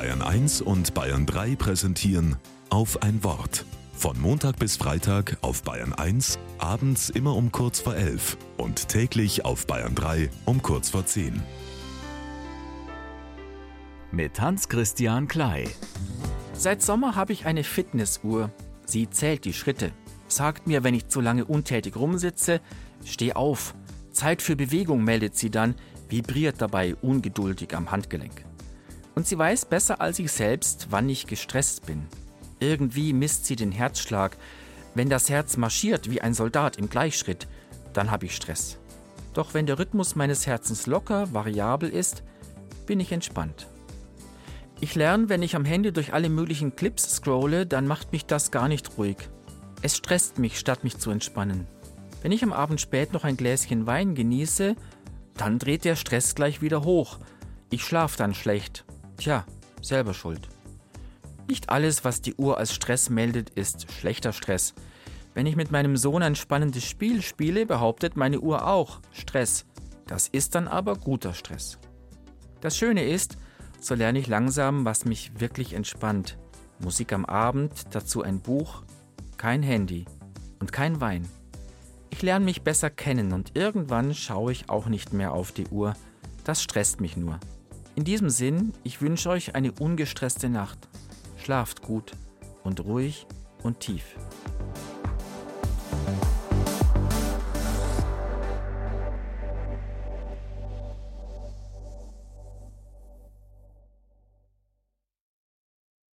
Bayern 1 und Bayern 3 präsentieren auf ein Wort. Von Montag bis Freitag auf Bayern 1, abends immer um kurz vor 11 und täglich auf Bayern 3 um kurz vor 10. Mit Hans-Christian Klei. Seit Sommer habe ich eine Fitnessuhr. Sie zählt die Schritte, sagt mir, wenn ich zu lange untätig rumsitze, steh auf. Zeit für Bewegung meldet sie dann, vibriert dabei ungeduldig am Handgelenk. Und sie weiß besser als ich selbst, wann ich gestresst bin. Irgendwie misst sie den Herzschlag. Wenn das Herz marschiert wie ein Soldat im Gleichschritt, dann habe ich Stress. Doch wenn der Rhythmus meines Herzens locker, variabel ist, bin ich entspannt. Ich lerne, wenn ich am Handy durch alle möglichen Clips scrolle, dann macht mich das gar nicht ruhig. Es stresst mich, statt mich zu entspannen. Wenn ich am Abend spät noch ein Gläschen Wein genieße, dann dreht der Stress gleich wieder hoch. Ich schlaf dann schlecht. Tja, selber schuld. Nicht alles, was die Uhr als Stress meldet, ist schlechter Stress. Wenn ich mit meinem Sohn ein spannendes Spiel spiele, behauptet meine Uhr auch Stress. Das ist dann aber guter Stress. Das Schöne ist, so lerne ich langsam, was mich wirklich entspannt. Musik am Abend, dazu ein Buch, kein Handy und kein Wein. Ich lerne mich besser kennen und irgendwann schaue ich auch nicht mehr auf die Uhr. Das stresst mich nur. In diesem Sinn, ich wünsche euch eine ungestresste Nacht. Schlaft gut und ruhig und tief.